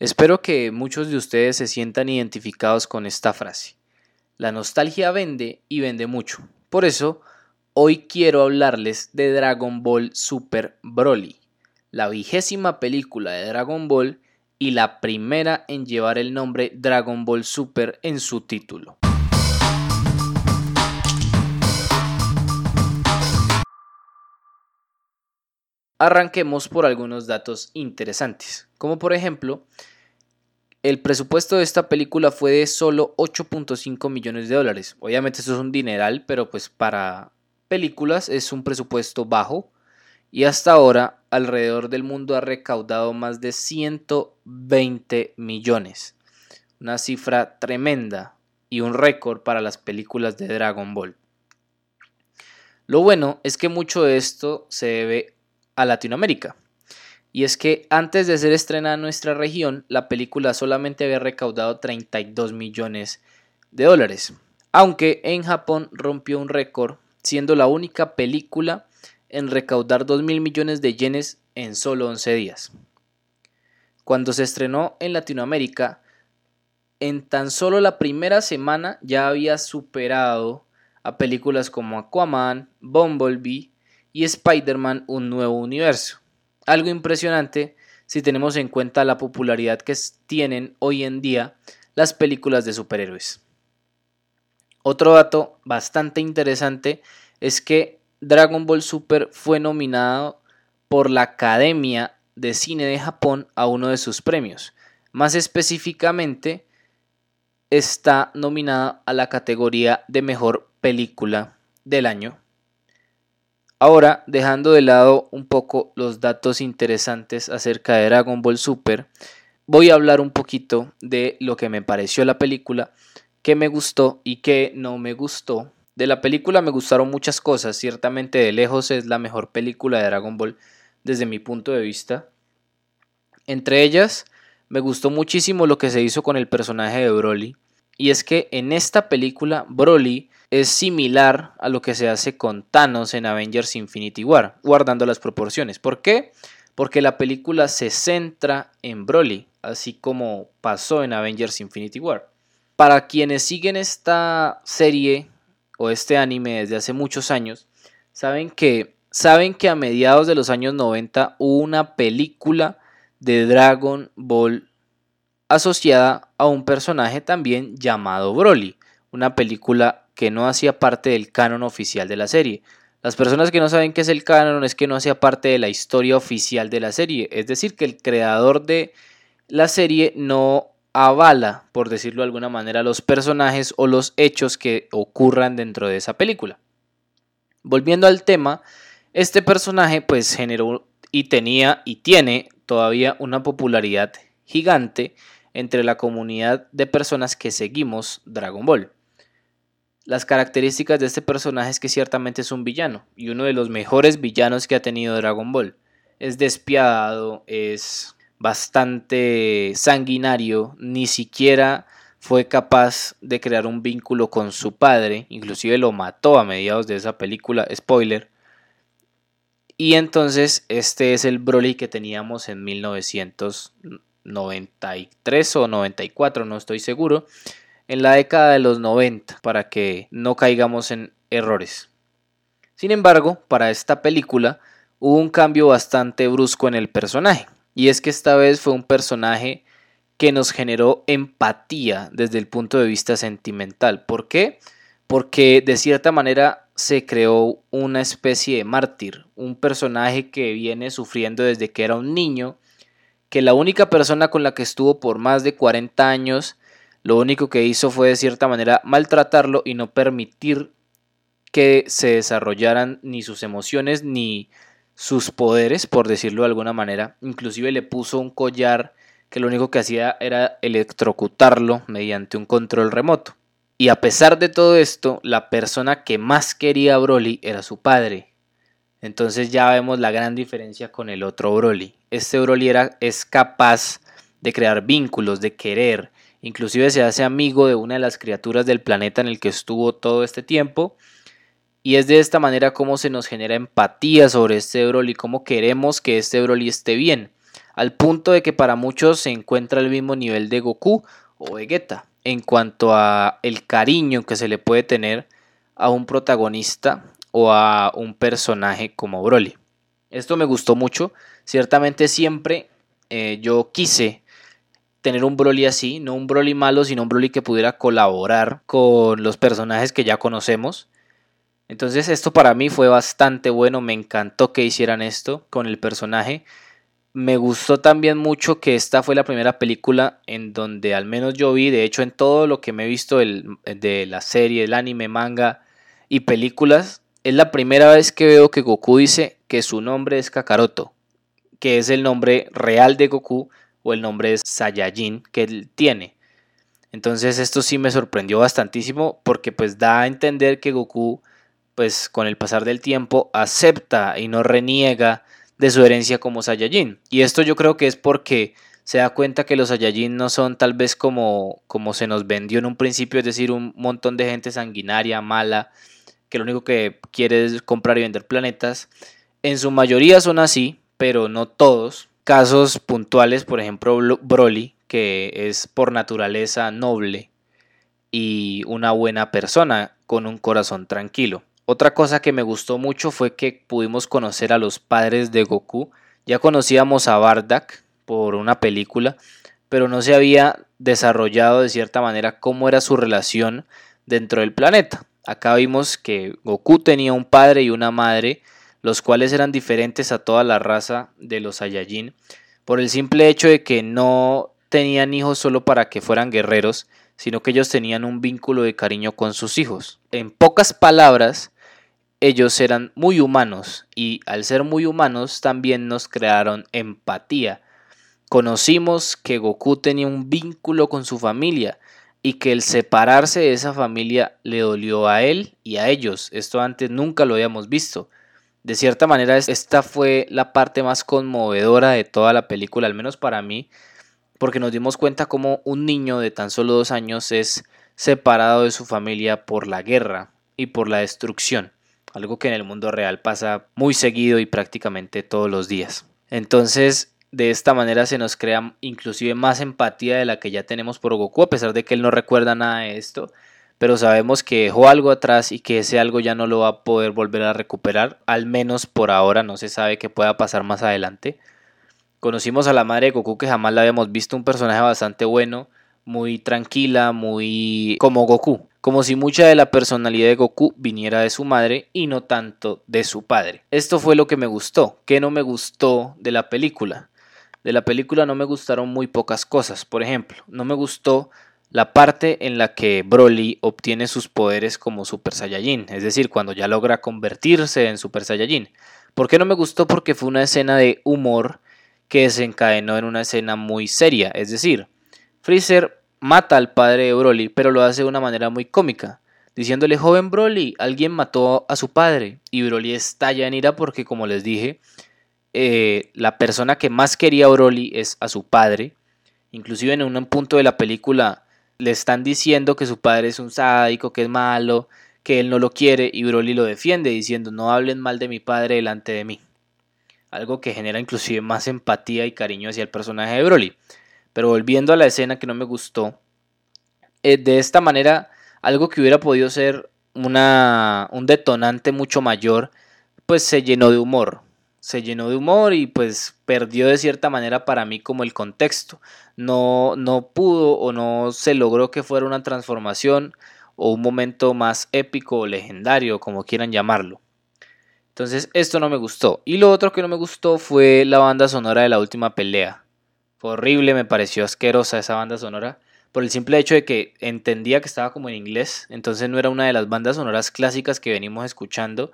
Espero que muchos de ustedes se sientan identificados con esta frase. La nostalgia vende y vende mucho. Por eso, hoy quiero hablarles de Dragon Ball Super Broly, la vigésima película de Dragon Ball y la primera en llevar el nombre Dragon Ball Super en su título. Arranquemos por algunos datos interesantes, como por ejemplo, el presupuesto de esta película fue de solo 8.5 millones de dólares. Obviamente eso es un dineral, pero pues para películas es un presupuesto bajo y hasta ahora alrededor del mundo ha recaudado más de 120 millones. Una cifra tremenda y un récord para las películas de Dragon Ball. Lo bueno es que mucho de esto se debe a Latinoamérica. Y es que antes de ser estrenada en nuestra región, la película solamente había recaudado 32 millones de dólares. Aunque en Japón rompió un récord, siendo la única película en recaudar 2 mil millones de yenes en solo 11 días. Cuando se estrenó en Latinoamérica, en tan solo la primera semana ya había superado a películas como Aquaman, Bumblebee y Spider-Man Un Nuevo Universo. Algo impresionante si tenemos en cuenta la popularidad que tienen hoy en día las películas de superhéroes. Otro dato bastante interesante es que Dragon Ball Super fue nominado por la Academia de Cine de Japón a uno de sus premios. Más específicamente, está nominada a la categoría de mejor película del año Ahora, dejando de lado un poco los datos interesantes acerca de Dragon Ball Super, voy a hablar un poquito de lo que me pareció la película, qué me gustó y qué no me gustó. De la película me gustaron muchas cosas, ciertamente de lejos es la mejor película de Dragon Ball desde mi punto de vista. Entre ellas, me gustó muchísimo lo que se hizo con el personaje de Broly, y es que en esta película Broly es similar a lo que se hace con Thanos en Avengers Infinity War, guardando las proporciones. ¿Por qué? Porque la película se centra en Broly, así como pasó en Avengers Infinity War. Para quienes siguen esta serie o este anime desde hace muchos años, saben que, saben que a mediados de los años 90 hubo una película de Dragon Ball asociada a un personaje también llamado Broly, una película que no hacía parte del canon oficial de la serie. Las personas que no saben qué es el canon es que no hacía parte de la historia oficial de la serie, es decir, que el creador de la serie no avala, por decirlo de alguna manera, los personajes o los hechos que ocurran dentro de esa película. Volviendo al tema, este personaje pues generó y tenía y tiene todavía una popularidad gigante entre la comunidad de personas que seguimos Dragon Ball. Las características de este personaje es que ciertamente es un villano y uno de los mejores villanos que ha tenido Dragon Ball. Es despiadado, es bastante sanguinario, ni siquiera fue capaz de crear un vínculo con su padre, inclusive lo mató a mediados de esa película, spoiler. Y entonces este es el Broly que teníamos en 1993 o 94, no estoy seguro, en la década de los 90 para que no caigamos en errores. Sin embargo, para esta película hubo un cambio bastante brusco en el personaje, y es que esta vez fue un personaje que nos generó empatía desde el punto de vista sentimental. ¿Por qué? Porque de cierta manera se creó una especie de mártir, un personaje que viene sufriendo desde que era un niño, que la única persona con la que estuvo por más de 40 años lo único que hizo fue de cierta manera maltratarlo y no permitir que se desarrollaran ni sus emociones ni sus poderes, por decirlo de alguna manera. Inclusive le puso un collar que lo único que hacía era electrocutarlo mediante un control remoto. Y a pesar de todo esto, la persona que más quería a Broly era su padre. Entonces ya vemos la gran diferencia con el otro Broly. Este Broly era, es capaz de crear vínculos, de querer, Inclusive se hace amigo de una de las criaturas del planeta en el que estuvo todo este tiempo. Y es de esta manera como se nos genera empatía sobre este Broly, cómo queremos que este Broly esté bien. al punto de que para muchos se encuentra el mismo nivel de Goku o Vegeta en cuanto a el cariño que se le puede tener a un protagonista o a un personaje como Broly. Esto me gustó mucho. Ciertamente siempre eh, yo quise tener un Broly así, no un Broly malo, sino un Broly que pudiera colaborar con los personajes que ya conocemos. Entonces esto para mí fue bastante bueno, me encantó que hicieran esto con el personaje. Me gustó también mucho que esta fue la primera película en donde al menos yo vi, de hecho en todo lo que me he visto de la serie, el anime, manga y películas, es la primera vez que veo que Goku dice que su nombre es Kakaroto, que es el nombre real de Goku o el nombre es Saiyajin que él tiene. Entonces esto sí me sorprendió bastantísimo porque pues da a entender que Goku pues con el pasar del tiempo acepta y no reniega de su herencia como Saiyajin. Y esto yo creo que es porque se da cuenta que los Saiyajin no son tal vez como, como se nos vendió en un principio, es decir, un montón de gente sanguinaria, mala, que lo único que quiere es comprar y vender planetas. En su mayoría son así, pero no todos. Casos puntuales, por ejemplo, Broly, que es por naturaleza noble y una buena persona con un corazón tranquilo. Otra cosa que me gustó mucho fue que pudimos conocer a los padres de Goku. Ya conocíamos a Bardak por una película, pero no se había desarrollado de cierta manera cómo era su relación dentro del planeta. Acá vimos que Goku tenía un padre y una madre, los cuales eran diferentes a toda la raza de los Saiyajin, por el simple hecho de que no tenían hijos solo para que fueran guerreros, sino que ellos tenían un vínculo de cariño con sus hijos. En pocas palabras, ellos eran muy humanos y al ser muy humanos también nos crearon empatía. Conocimos que Goku tenía un vínculo con su familia y que el separarse de esa familia le dolió a él y a ellos. Esto antes nunca lo habíamos visto. De cierta manera, esta fue la parte más conmovedora de toda la película, al menos para mí, porque nos dimos cuenta cómo un niño de tan solo dos años es separado de su familia por la guerra y por la destrucción, algo que en el mundo real pasa muy seguido y prácticamente todos los días. Entonces, de esta manera se nos crea inclusive más empatía de la que ya tenemos por Goku, a pesar de que él no recuerda nada de esto. Pero sabemos que dejó algo atrás y que ese algo ya no lo va a poder volver a recuperar, al menos por ahora, no se sabe qué pueda pasar más adelante. Conocimos a la madre de Goku que jamás la habíamos visto, un personaje bastante bueno, muy tranquila, muy como Goku, como si mucha de la personalidad de Goku viniera de su madre y no tanto de su padre. Esto fue lo que me gustó, que no me gustó de la película. De la película no me gustaron muy pocas cosas. Por ejemplo, no me gustó la parte en la que Broly obtiene sus poderes como Super Saiyajin, es decir, cuando ya logra convertirse en Super Saiyajin. ¿Por qué no me gustó? Porque fue una escena de humor que desencadenó en una escena muy seria, es decir, Freezer mata al padre de Broly, pero lo hace de una manera muy cómica, diciéndole, joven Broly, alguien mató a su padre, y Broly estalla en ira porque, como les dije, eh, la persona que más quería a Broly es a su padre. Inclusive en un punto de la película le están diciendo que su padre es un sádico, que es malo, que él no lo quiere y Broly lo defiende diciendo no hablen mal de mi padre delante de mí. Algo que genera inclusive más empatía y cariño hacia el personaje de Broly. Pero volviendo a la escena que no me gustó, eh, de esta manera algo que hubiera podido ser una, un detonante mucho mayor, pues se llenó de humor se llenó de humor y pues perdió de cierta manera para mí como el contexto. No, no pudo o no se logró que fuera una transformación o un momento más épico o legendario, como quieran llamarlo. Entonces esto no me gustó. Y lo otro que no me gustó fue la banda sonora de la última pelea. Fue horrible, me pareció asquerosa esa banda sonora. Por el simple hecho de que entendía que estaba como en inglés. Entonces no era una de las bandas sonoras clásicas que venimos escuchando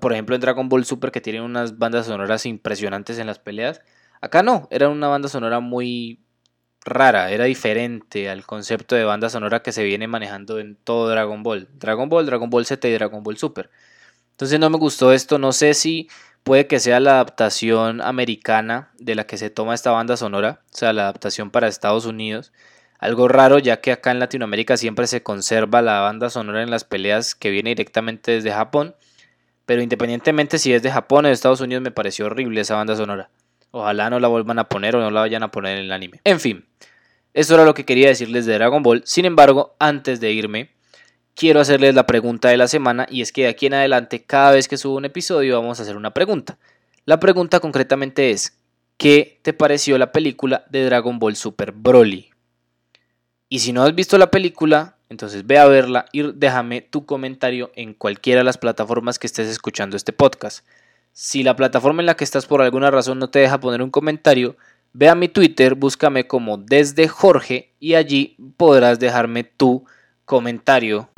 por ejemplo, en Dragon Ball Super que tiene unas bandas sonoras impresionantes en las peleas. Acá no, era una banda sonora muy rara, era diferente al concepto de banda sonora que se viene manejando en todo Dragon Ball. Dragon Ball, Dragon Ball Z y Dragon Ball Super. Entonces no me gustó esto, no sé si puede que sea la adaptación americana de la que se toma esta banda sonora, o sea, la adaptación para Estados Unidos. Algo raro ya que acá en Latinoamérica siempre se conserva la banda sonora en las peleas que viene directamente desde Japón pero independientemente si es de Japón o de Estados Unidos, me pareció horrible esa banda sonora. Ojalá no la vuelvan a poner o no la vayan a poner en el anime. En fin, eso era lo que quería decirles de Dragon Ball. Sin embargo, antes de irme, quiero hacerles la pregunta de la semana y es que de aquí en adelante, cada vez que subo un episodio, vamos a hacer una pregunta. La pregunta concretamente es, ¿qué te pareció la película de Dragon Ball Super Broly? Y si no has visto la película, entonces ve a verla y déjame tu comentario en cualquiera de las plataformas que estés escuchando este podcast. Si la plataforma en la que estás por alguna razón no te deja poner un comentario, ve a mi Twitter, búscame como desde Jorge y allí podrás dejarme tu comentario